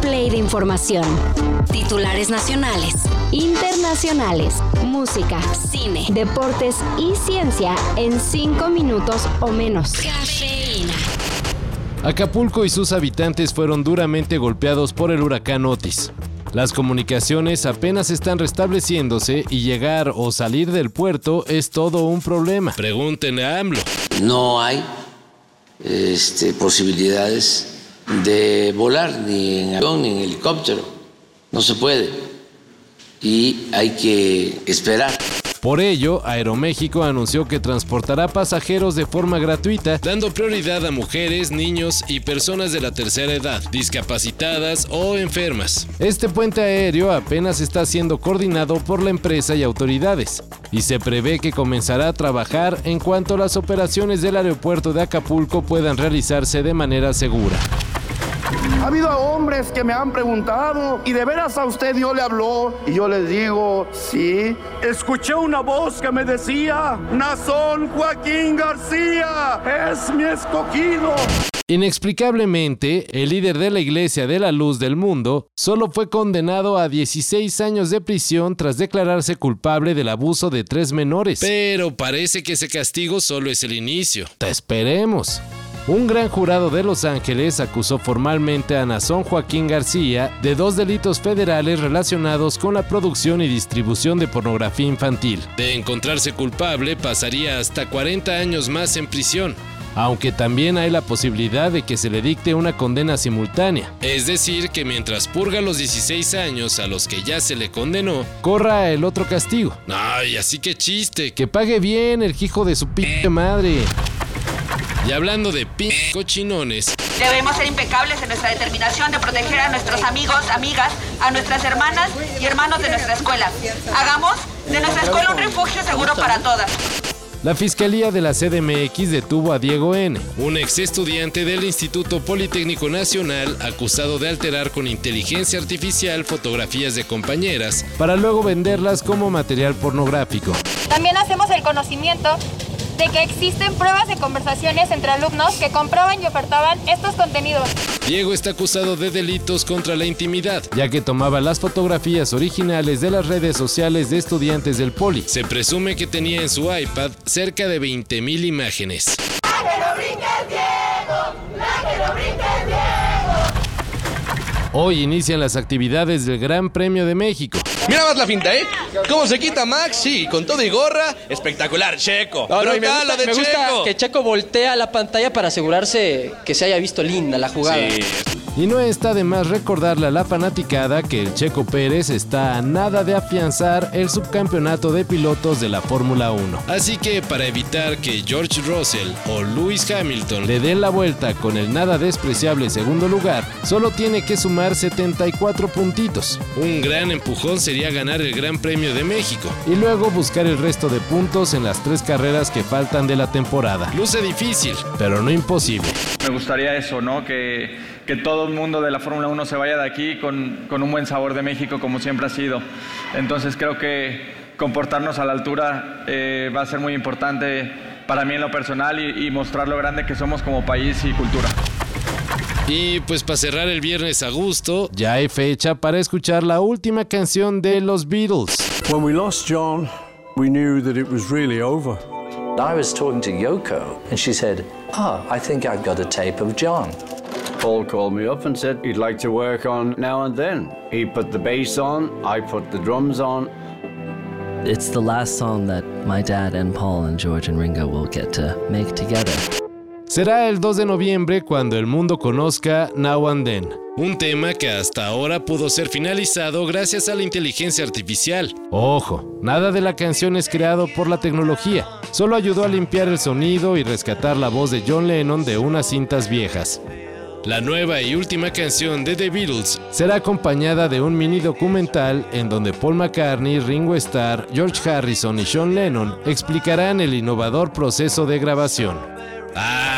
play de información. Titulares nacionales, internacionales, música, cine, deportes y ciencia en cinco minutos o menos. Cafeína. Acapulco y sus habitantes fueron duramente golpeados por el huracán Otis. Las comunicaciones apenas están restableciéndose y llegar o salir del puerto es todo un problema. Pregúntenle a AMLO. No hay este, posibilidades de volar ni en avión ni en helicóptero. No se puede. Y hay que esperar. Por ello, Aeroméxico anunció que transportará pasajeros de forma gratuita, dando prioridad a mujeres, niños y personas de la tercera edad, discapacitadas o enfermas. Este puente aéreo apenas está siendo coordinado por la empresa y autoridades, y se prevé que comenzará a trabajar en cuanto las operaciones del aeropuerto de Acapulco puedan realizarse de manera segura. Ha habido hombres que me han preguntado, ¿y de veras a usted Dios le habló? Y yo les digo, sí. Escuché una voz que me decía, Nazón Joaquín García es mi escogido. Inexplicablemente, el líder de la Iglesia de la Luz del Mundo solo fue condenado a 16 años de prisión tras declararse culpable del abuso de tres menores. Pero parece que ese castigo solo es el inicio. Te esperemos. Un gran jurado de Los Ángeles acusó formalmente a Nazón Joaquín García de dos delitos federales relacionados con la producción y distribución de pornografía infantil. De encontrarse culpable, pasaría hasta 40 años más en prisión aunque también hay la posibilidad de que se le dicte una condena simultánea. Es decir, que mientras purga los 16 años a los que ya se le condenó, corra el otro castigo. Ay, así que chiste, que pague bien el hijo de su p madre. Y hablando de p cochinones. Debemos ser impecables en nuestra determinación de proteger a nuestros amigos, amigas, a nuestras hermanas y hermanos de nuestra escuela. Hagamos de nuestra escuela un refugio seguro para todas. La Fiscalía de la CDMX detuvo a Diego N., un ex estudiante del Instituto Politécnico Nacional acusado de alterar con inteligencia artificial fotografías de compañeras para luego venderlas como material pornográfico. También hacemos el conocimiento de que existen pruebas de conversaciones entre alumnos que compraban y ofertaban estos contenidos. Diego está acusado de delitos contra la intimidad, ya que tomaba las fotografías originales de las redes sociales de estudiantes del Poli. Se presume que tenía en su iPad cerca de 20.000 imágenes. Hoy inician las actividades del Gran Premio de México. Mira más la finta, ¿eh? ¿Cómo se quita Max? Sí, con todo y gorra. Espectacular, Checo. No, no, me gusta, de me gusta que Checo voltea la pantalla para asegurarse que se haya visto linda la jugada. Sí. Y no está de más recordarle a la fanaticada que el Checo Pérez está a nada de afianzar el subcampeonato de pilotos de la Fórmula 1. Así que para evitar que George Russell o Lewis Hamilton le den la vuelta con el nada despreciable segundo lugar, solo tiene que sumar 74 puntitos. Un gran empujón sería ganar el Gran Premio de México y luego buscar el resto de puntos en las tres carreras que faltan de la temporada. Luce difícil, pero no imposible. Me gustaría eso, ¿no? Que que todo el mundo de la Fórmula 1 se vaya de aquí con, con, un buen sabor de México como siempre ha sido. Entonces creo que comportarnos a la altura eh, va a ser muy importante para mí en lo personal y, y mostrar lo grande que somos como país y cultura. Y pues para cerrar el viernes a gusto, ya hay fecha para escuchar la última canción de los Beatles. When we lost John, we knew that it was really over. I was talking to Yoko and she said, "Ah, oh, I think I've got a tape of John." Paul called me up and said he'd like to work on now and then. He put the bass on, I put the drums on. It's the last song that my dad and Paul and George and Ringo will get to make together. Será el 2 de noviembre cuando el mundo conozca Now and Then, un tema que hasta ahora pudo ser finalizado gracias a la inteligencia artificial. Ojo, nada de la canción es creado por la tecnología, solo ayudó a limpiar el sonido y rescatar la voz de John Lennon de unas cintas viejas. La nueva y última canción de The Beatles será acompañada de un mini documental en donde Paul McCartney, Ringo Starr, George Harrison y Sean Lennon explicarán el innovador proceso de grabación. ¡Ah,